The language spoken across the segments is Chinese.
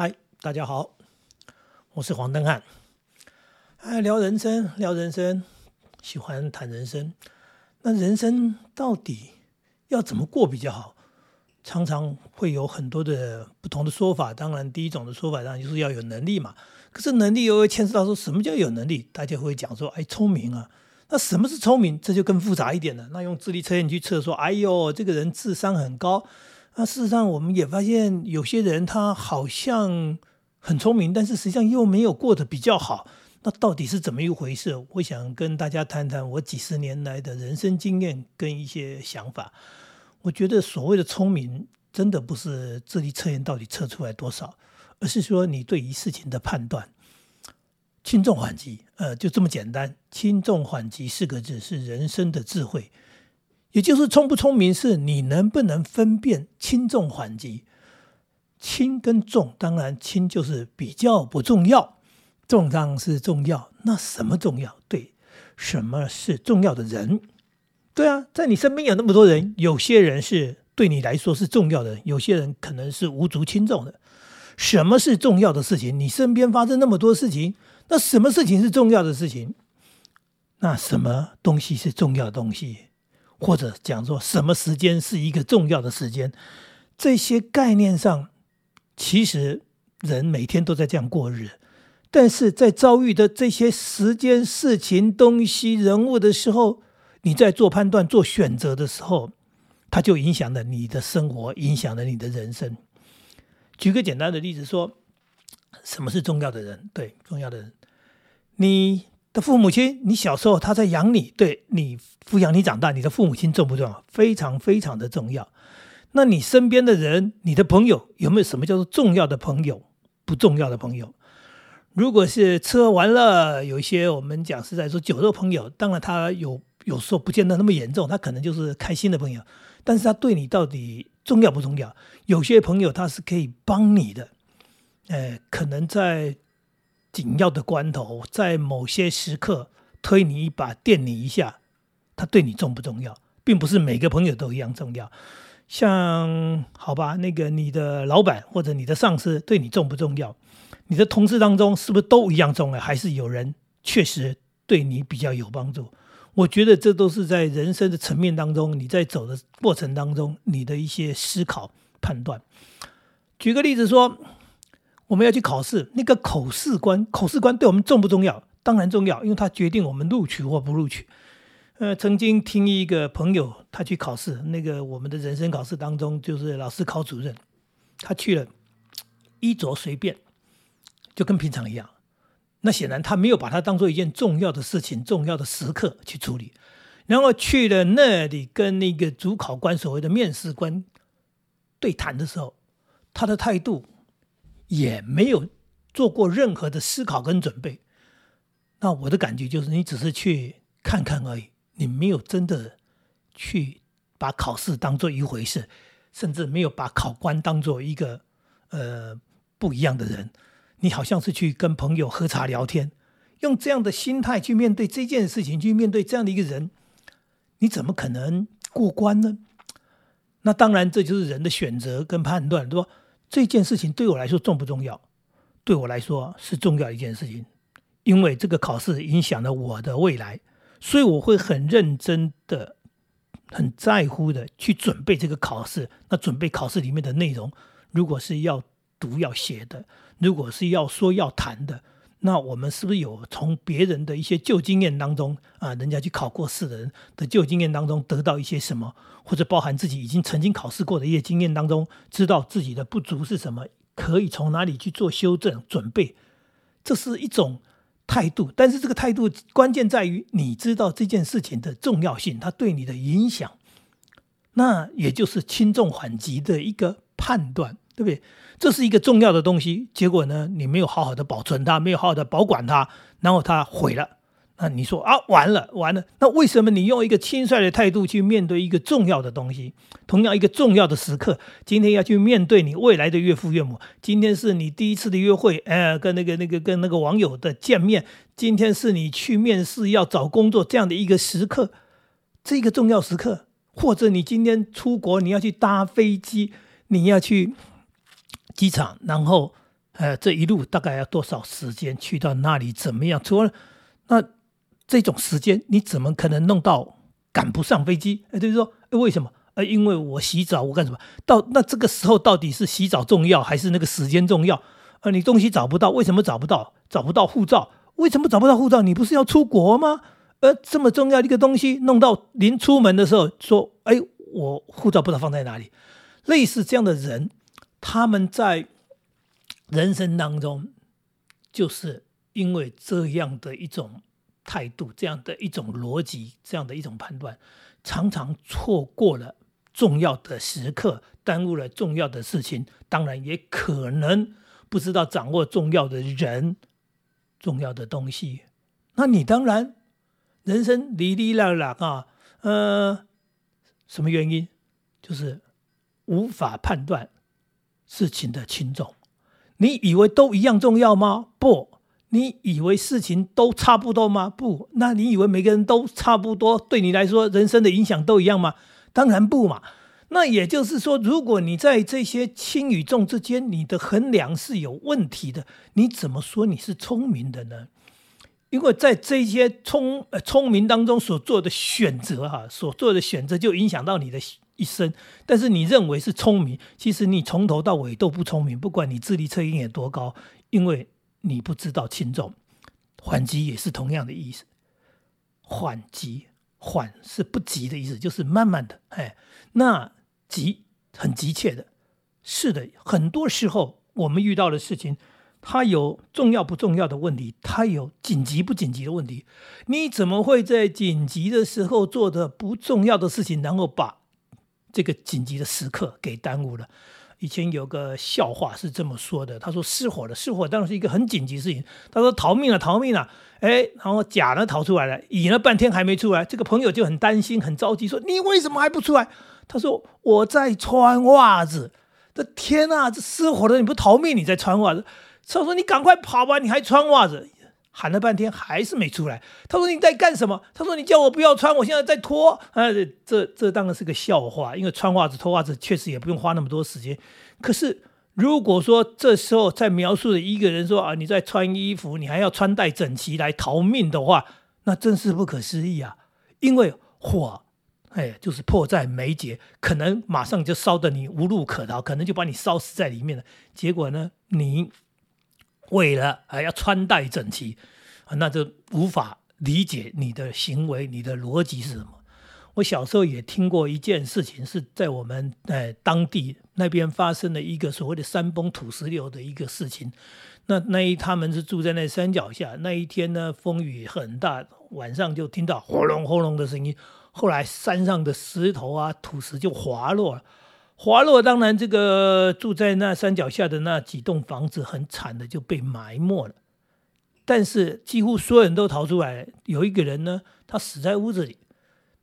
嗨，大家好，我是黄登汉。哎，聊人生，聊人生，喜欢谈人生。那人生到底要怎么过比较好？常常会有很多的不同的说法。当然，第一种的说法当然就是要有能力嘛。可是能力又会牵涉到说什么叫有能力？大家会讲说，哎，聪明啊。那什么是聪明？这就更复杂一点了。那用智力测验去测，说，哎呦，这个人智商很高。那事实上，我们也发现有些人他好像很聪明，但是实际上又没有过得比较好。那到底是怎么一回事？我想跟大家谈谈我几十年来的人生经验跟一些想法。我觉得所谓的聪明，真的不是智力测验到底测出来多少，而是说你对于事情的判断，轻重缓急，呃，就这么简单。轻重缓急四个字是人生的智慧。也就是聪不聪明，是你能不能分辨轻重缓急。轻跟重，当然轻就是比较不重要，重当然是重要。那什么重要？对，什么是重要的人？对啊，在你身边有那么多人，有些人是对你来说是重要的，有些人可能是无足轻重的。什么是重要的事情？你身边发生那么多事情，那什么事情是重要的事情？那什么东西是重要的东西？或者讲说什么时间是一个重要的时间，这些概念上，其实人每天都在这样过日，但是在遭遇的这些时间、事情、东西、人物的时候，你在做判断、做选择的时候，它就影响了你的生活，影响了你的人生。举个简单的例子说，什么是重要的人？对，重要的人，你。的父母亲，你小时候他在养你，对你抚养你长大，你的父母亲重不重要？非常非常的重要。那你身边的人，你的朋友有没有什么叫做重要的朋友？不重要的朋友？如果是吃喝玩乐，有一些我们讲是在说酒肉朋友，当然他有有时候不见得那么严重，他可能就是开心的朋友，但是他对你到底重要不重要？有些朋友他是可以帮你的，哎，可能在。紧要的关头，在某些时刻推你一把、垫你一下，他对你重不重要，并不是每个朋友都一样重要。像好吧，那个你的老板或者你的上司对你重不重要？你的同事当中是不是都一样重要？还是有人确实对你比较有帮助？我觉得这都是在人生的层面当中，你在走的过程当中，你的一些思考判断。举个例子说。我们要去考试，那个口试官，口试官对我们重不重要？当然重要，因为他决定我们录取或不录取。呃，曾经听一个朋友，他去考试，那个我们的人生考试当中，就是老师考主任，他去了，衣着随便，就跟平常一样。那显然他没有把它当做一件重要的事情、重要的时刻去处理。然后去了那里跟那个主考官所谓的面试官对谈的时候，他的态度。也没有做过任何的思考跟准备，那我的感觉就是你只是去看看而已，你没有真的去把考试当做一回事，甚至没有把考官当做一个呃不一样的人，你好像是去跟朋友喝茶聊天，用这样的心态去面对这件事情，去面对这样的一个人，你怎么可能过关呢？那当然，这就是人的选择跟判断，对吧？这件事情对我来说重不重要？对我来说是重要一件事情，因为这个考试影响了我的未来，所以我会很认真的、很在乎的去准备这个考试。那准备考试里面的内容，如果是要读要写的，如果是要说要谈的。那我们是不是有从别人的一些旧经验当中啊，人家去考过试的人的旧经验当中得到一些什么，或者包含自己已经曾经考试过的一些经验当中，知道自己的不足是什么，可以从哪里去做修正准备，这是一种态度。但是这个态度关键在于你知道这件事情的重要性，它对你的影响，那也就是轻重缓急的一个判断。对不对？这是一个重要的东西，结果呢，你没有好好的保存它，没有好好的保管它，然后它毁了。那你说啊，完了，完了。那为什么你用一个轻率的态度去面对一个重要的东西？同样一个重要的时刻，今天要去面对你未来的岳父岳母，今天是你第一次的约会，呃，跟那个那个跟那个网友的见面，今天是你去面试要找工作这样的一个时刻，这个重要时刻，或者你今天出国，你要去搭飞机，你要去。机场，然后呃，这一路大概要多少时间去到那里？怎么样？除了那这种时间，你怎么可能弄到赶不上飞机？哎，就是说，为什么？呃，因为我洗澡，我干什么？到那这个时候到底是洗澡重要还是那个时间重要？呃，你东西找不到，为什么找不到？找不到护照，为什么找不到护照？你不是要出国吗？呃，这么重要的一个东西，弄到临出门的时候说，哎，我护照不知道放在哪里。类似这样的人，他们在人生当中，就是因为这样的一种态度，这样的一种逻辑，这样的一种判断，常常错过了。重要的时刻耽误了重要的事情，当然也可能不知道掌握重要的人、重要的东西。那你当然人生离离啦啦啊，呃，什么原因？就是无法判断事情的轻重。你以为都一样重要吗？不，你以为事情都差不多吗？不，那你以为每个人都差不多？对你来说，人生的影响都一样吗？当然不嘛。那也就是说，如果你在这些轻与重之间，你的衡量是有问题的，你怎么说你是聪明的呢？因为在这些聪呃聪明当中所做的选择，哈，所做的选择就影响到你的一生。但是你认为是聪明，其实你从头到尾都不聪明。不管你智力测验有多高，因为你不知道轻重。缓急也是同样的意思，缓急缓是不急的意思，就是慢慢的，哎，那。急很急切的，是的，很多时候我们遇到的事情，它有重要不重要的问题，它有紧急不紧急的问题。你怎么会在紧急的时候做的不重要的事情，然后把这个紧急的时刻给耽误了？以前有个笑话是这么说的：他说失火了，失火当然是一个很紧急事情。他说逃命了，逃命了，哎，然后甲呢逃出来了，乙呢半天还没出来，这个朋友就很担心，很着急，说你为什么还不出来？他说：“我在穿袜子。”这天哪，这失火了，你不逃命，你在穿袜子。他说：“你赶快跑吧，你还穿袜子。”喊了半天还是没出来。他说：“你在干什么？”他说：“你叫我不要穿，我现在在脱。”啊，这这当然是个笑话，因为穿袜子脱袜子确实也不用花那么多时间。可是如果说这时候在描述的一个人说：“啊，你在穿衣服，你还要穿戴整齐来逃命的话，那真是不可思议啊！因为火。”哎，就是迫在眉睫，可能马上就烧得你无路可逃，可能就把你烧死在里面了。结果呢，你为了还要穿戴整齐，那就无法理解你的行为，你的逻辑是什么。我小时候也听过一件事情，是在我们哎当地那边发生的一个所谓的山崩土石流的一个事情。那那一他们是住在那山脚下，那一天呢风雨很大，晚上就听到轰隆轰隆的声音。后来山上的石头啊、土石就滑落了，滑落，当然这个住在那山脚下的那几栋房子很惨的就被埋没了。但是几乎所有人都逃出来，有一个人呢，他死在屋子里。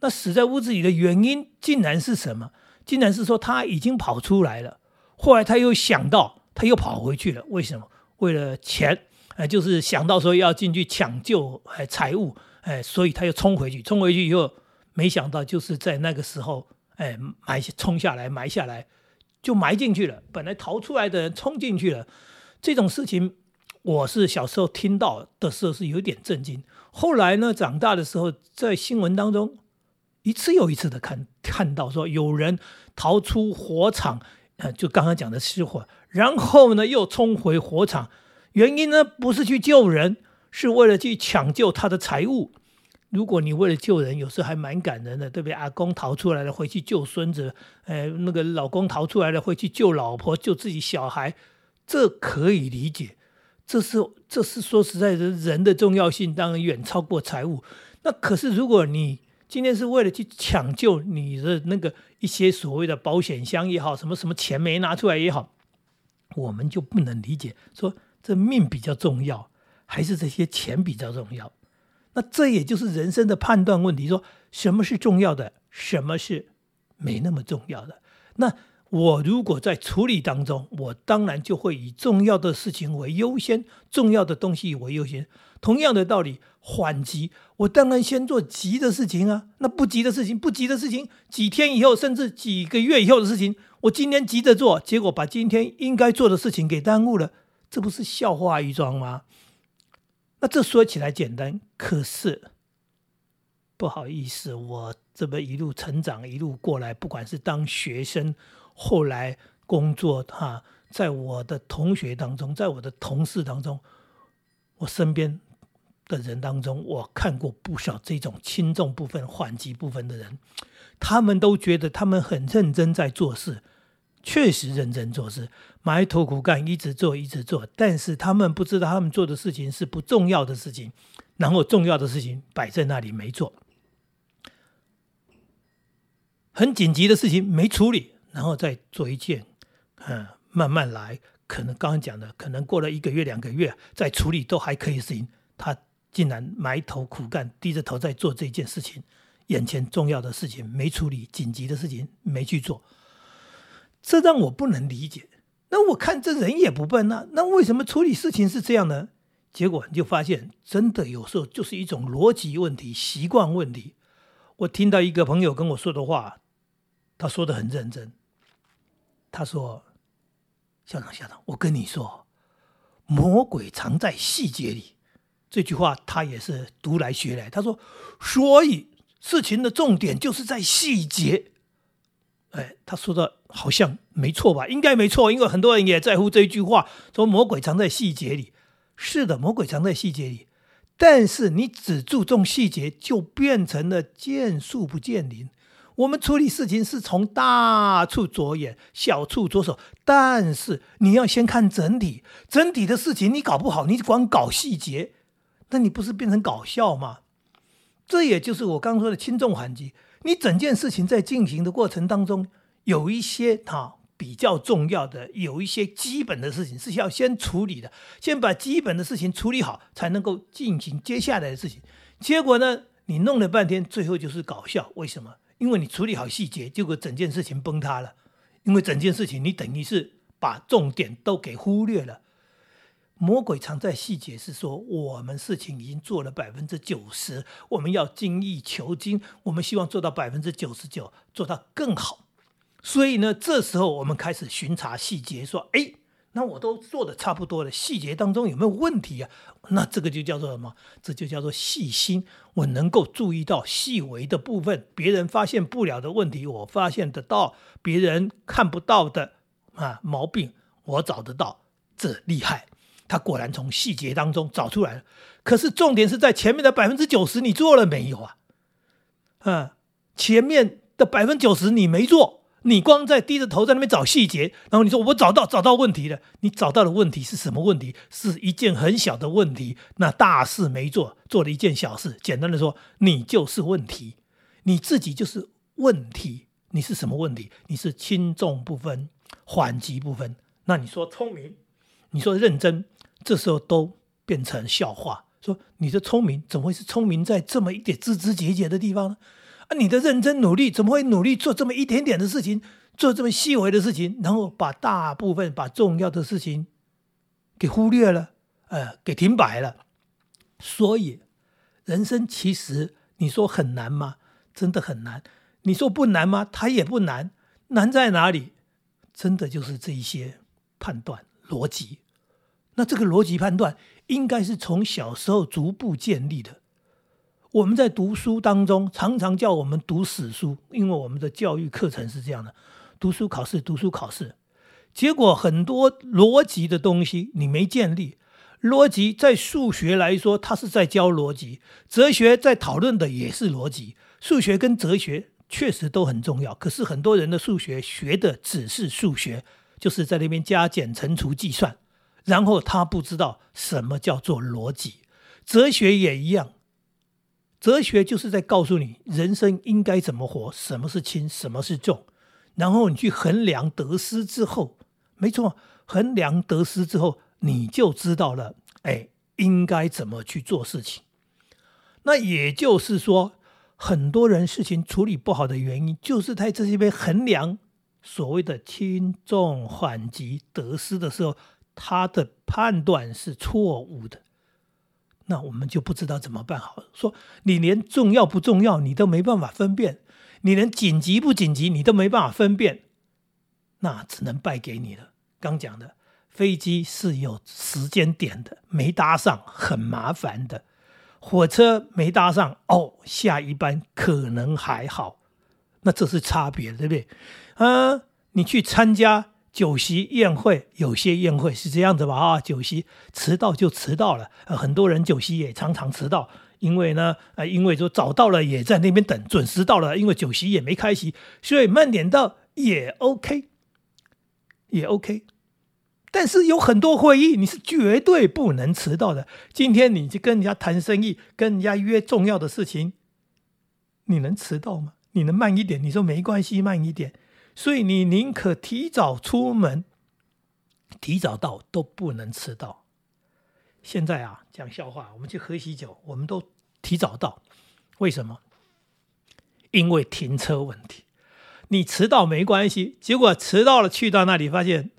那死在屋子里的原因竟然是什么？竟然是说他已经跑出来了，后来他又想到他又跑回去了。为什么？为了钱，哎，就是想到说要进去抢救哎财物，哎，所以他又冲回去，冲回去以后。没想到就是在那个时候，哎，埋冲下来，埋下来，就埋进去了。本来逃出来的人冲进去了，这种事情，我是小时候听到的时候是有点震惊。后来呢，长大的时候，在新闻当中一次又一次的看看到说有人逃出火场，呃，就刚刚讲的失火，然后呢又冲回火场，原因呢不是去救人，是为了去抢救他的财物。如果你为了救人，有时候还蛮感人的，对不对？阿公逃出来了，回去救孙子；，哎，那个老公逃出来了，回去救老婆、救自己小孩，这可以理解。这是这是说实在的，人的重要性当然远超过财物。那可是，如果你今天是为了去抢救你的那个一些所谓的保险箱也好，什么什么钱没拿出来也好，我们就不能理解，说这命比较重要，还是这些钱比较重要？那这也就是人生的判断问题，说什么是重要的，什么是没那么重要的。那我如果在处理当中，我当然就会以重要的事情为优先，重要的东西为优先。同样的道理，缓急，我当然先做急的事情啊。那不急的事情，不急的事情，几天以后，甚至几个月以后的事情，我今天急着做，结果把今天应该做的事情给耽误了。这不是笑话一桩吗？那这说起来简单，可是不好意思，我这么一路成长，一路过来，不管是当学生，后来工作，哈，在我的同学当中，在我的同事当中，我身边。的人当中，我看过不少这种轻重部分、缓急部分的人，他们都觉得他们很认真在做事，确实认真做事，埋头苦干，一直做，一直做。但是他们不知道，他们做的事情是不重要的事情，然后重要的事情摆在那里没做，很紧急的事情没处理，然后再做一件，嗯，慢慢来。可能刚刚讲的，可能过了一个月、两个月再处理都还可以行，他。竟然埋头苦干，低着头在做这件事情，眼前重要的事情没处理，紧急的事情没去做，这让我不能理解。那我看这人也不笨啊，那为什么处理事情是这样呢？结果你就发现，真的有时候就是一种逻辑问题、习惯问题。我听到一个朋友跟我说的话，他说的很认真。他说：“校长，校长，我跟你说，魔鬼藏在细节里。”这句话他也是读来学来。他说：“所以事情的重点就是在细节。”哎，他说的好像没错吧？应该没错，因为很多人也在乎这一句话，说魔鬼藏在细节里。是的，魔鬼藏在细节里。但是你只注重细节，就变成了见树不见林。我们处理事情是从大处着眼，小处着手。但是你要先看整体，整体的事情你搞不好，你光搞细节。那你不是变成搞笑吗？这也就是我刚说的轻重缓急。你整件事情在进行的过程当中，有一些它比较重要的，有一些基本的事情是要先处理的，先把基本的事情处理好，才能够进行接下来的事情。结果呢，你弄了半天，最后就是搞笑。为什么？因为你处理好细节，结果整件事情崩塌了。因为整件事情你等于是把重点都给忽略了。魔鬼藏在细节，是说我们事情已经做了百分之九十，我们要精益求精，我们希望做到百分之九十九，做到更好。所以呢，这时候我们开始巡查细节，说：“哎，那我都做的差不多了，细节当中有没有问题啊？”那这个就叫做什么？这就叫做细心。我能够注意到细微的部分，别人发现不了的问题，我发现得到；别人看不到的啊毛病，我找得到，这厉害。他果然从细节当中找出来了，可是重点是在前面的百分之九十你做了没有啊？嗯，前面的百分之九十你没做，你光在低着头在那边找细节，然后你说我找到找到问题了，你找到的问题是什么问题？是一件很小的问题，那大事没做，做了一件小事。简单的说，你就是问题，你自己就是问题。你是什么问题？你是轻重不分、缓急不分。那你说聪明，你说认真。这时候都变成笑话，说你的聪明怎么会是聪明在这么一点枝枝节节的地方呢？啊，你的认真努力怎么会努力做这么一点点的事情，做这么细微的事情，然后把大部分把重要的事情给忽略了，呃，给停摆了。所以，人生其实你说很难吗？真的很难。你说不难吗？它也不难。难在哪里？真的就是这一些判断逻辑。那这个逻辑判断应该是从小时候逐步建立的。我们在读书当中常常叫我们读死书，因为我们的教育课程是这样的：读书考试，读书考试。结果很多逻辑的东西你没建立。逻辑在数学来说，它是在教逻辑；哲学在讨论的也是逻辑。数学跟哲学确实都很重要，可是很多人的数学学的只是数学，就是在那边加减乘除计算。然后他不知道什么叫做逻辑，哲学也一样。哲学就是在告诉你人生应该怎么活，什么是轻，什么是重。然后你去衡量得失之后，没错，衡量得失之后，你就知道了，哎，应该怎么去做事情。那也就是说，很多人事情处理不好的原因，就是在这些边衡量所谓的轻重缓急得失的时候。他的判断是错误的，那我们就不知道怎么办好了。说你连重要不重要你都没办法分辨，你连紧急不紧急你都没办法分辨，那只能败给你了。刚讲的飞机是有时间点的，没搭上很麻烦的；火车没搭上，哦，下一班可能还好。那这是差别，对不对？啊，你去参加酒席宴会，有些宴会是这样子吧？啊，酒席迟到就迟到了，呃很多人酒席也常常迟到，因为呢，呃，因为说早到了也在那边等，准时到了，因为酒席也没开席，所以慢点到也 OK，也 OK。但是有很多会议你是绝对不能迟到的。今天你去跟人家谈生意，跟人家约重要的事情，你能迟到吗？你能慢一点？你说没关系，慢一点。所以你宁可提早出门，提早到都不能迟到。现在啊，讲笑话，我们去喝喜酒，我们都提早到，为什么？因为停车问题。你迟到没关系，结果迟到了，去到那里发现。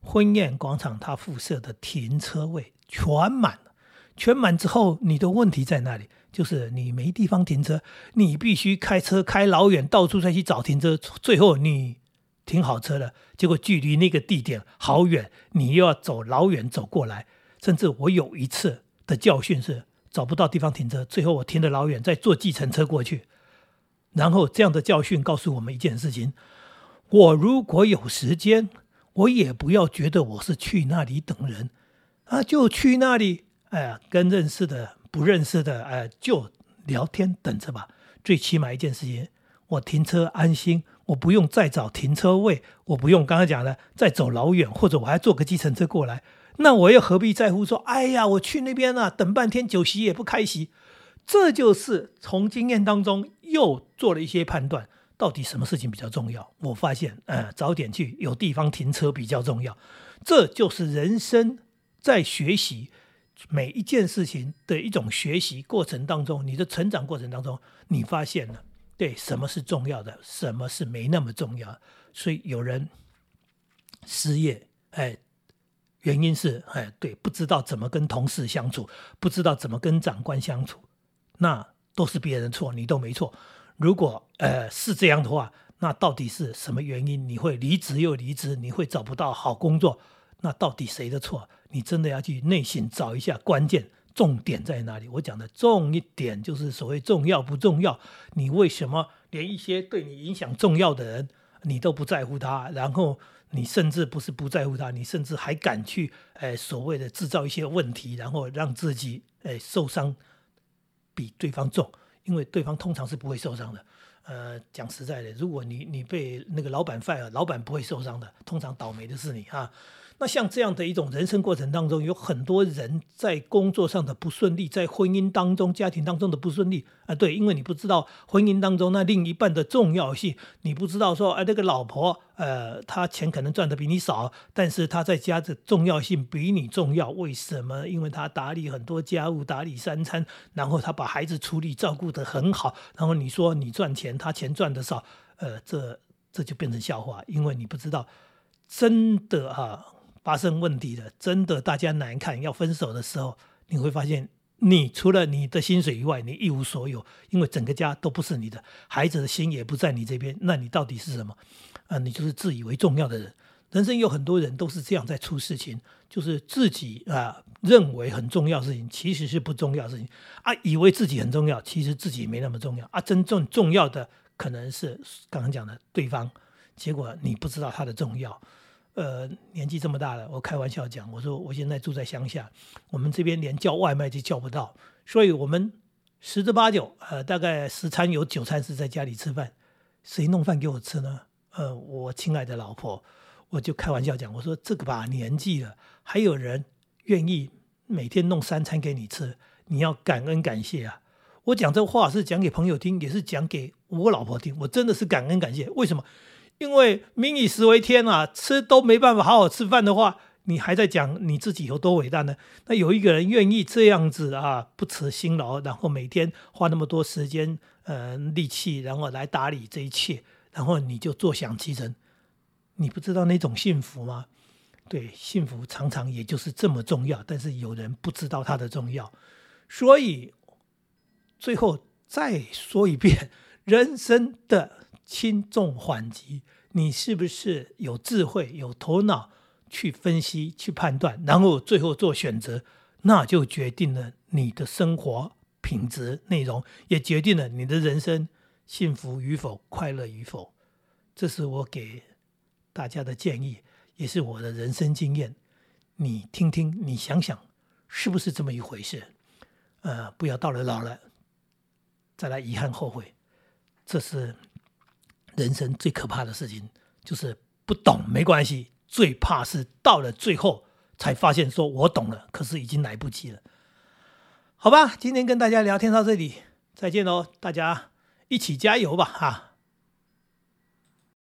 婚宴广场，它附设的停车位全满了。全满之后，你的问题在哪里？就是你没地方停车，你必须开车开老远，到处再去找停车。最后你停好车了，结果距离那个地点好远，你又要走老远走过来。甚至我有一次的教训是找不到地方停车，最后我停的老远，再坐计程车过去。然后这样的教训告诉我们一件事情：我如果有时间。我也不要觉得我是去那里等人，啊，就去那里，哎呀，跟认识的、不认识的，呃，就聊天等着吧。最起码一件事情，我停车安心，我不用再找停车位，我不用刚刚讲的再走老远，或者我还坐个计程车过来，那我又何必在乎说，哎呀，我去那边啊，等半天酒席也不开席。这就是从经验当中又做了一些判断。到底什么事情比较重要？我发现，呃，早点去有地方停车比较重要。这就是人生在学习每一件事情的一种学习过程当中，你的成长过程当中，你发现了对什么是重要的，什么是没那么重要。所以有人失业，哎，原因是哎，对，不知道怎么跟同事相处，不知道怎么跟长官相处，那都是别人错，你都没错。如果呃是这样的话，那到底是什么原因？你会离职又离职，你会找不到好工作，那到底谁的错？你真的要去内心找一下关键重点在哪里？我讲的重一点就是所谓重要不重要？你为什么连一些对你影响重要的人你都不在乎他？然后你甚至不是不在乎他，你甚至还敢去哎所谓的制造一些问题，然后让自己哎受伤比对方重。因为对方通常是不会受伤的，呃，讲实在的，如果你你被那个老板 fire，老板不会受伤的，通常倒霉的是你哈。那像这样的一种人生过程当中，有很多人在工作上的不顺利，在婚姻当中、家庭当中的不顺利啊，对，因为你不知道婚姻当中那另一半的重要性，你不知道说，哎，那个老婆，呃，她钱可能赚的比你少，但是她在家的重要性比你重要，为什么？因为她打理很多家务，打理三餐，然后她把孩子处理照顾得很好，然后你说你赚钱，她钱赚的少，呃，这这就变成笑话，因为你不知道真的哈。发生问题的，真的大家难看，要分手的时候，你会发现，你除了你的薪水以外，你一无所有，因为整个家都不是你的，孩子的心也不在你这边，那你到底是什么？啊，你就是自以为重要的人。人生有很多人都是这样在出事情，就是自己啊认为很重要事情，其实是不重要事情啊，以为自己很重要，其实自己没那么重要啊。真正重要的可能是刚刚讲的对方，结果你不知道他的重要。呃，年纪这么大了，我开玩笑讲，我说我现在住在乡下，我们这边连叫外卖都叫不到，所以我们十之八九，呃，大概十餐有九餐是在家里吃饭，谁弄饭给我吃呢？呃，我亲爱的老婆，我就开玩笑讲，我说这个把年纪了，还有人愿意每天弄三餐给你吃，你要感恩感谢啊！我讲这话是讲给朋友听，也是讲给我老婆听，我真的是感恩感谢，为什么？因为民以食为天啊，吃都没办法好好吃饭的话，你还在讲你自己有多伟大呢？那有一个人愿意这样子啊，不辞辛劳，然后每天花那么多时间、呃力气，然后来打理这一切，然后你就坐享其成，你不知道那种幸福吗？对，幸福常常也就是这么重要，但是有人不知道它的重要，所以最后再说一遍，人生的。轻重缓急，你是不是有智慧、有头脑，去分析、去判断，然后最后做选择，那就决定了你的生活品质、内容，也决定了你的人生幸福与否、快乐与否。这是我给大家的建议，也是我的人生经验。你听听，你想想，是不是这么一回事？呃，不要到了老了再来遗憾后悔，这是人生最可怕的事情。就是不懂没关系，最怕是到了最后才发现说我懂了，可是已经来不及了。好吧，今天跟大家聊天到这里，再见喽，大家一起加油吧，哈。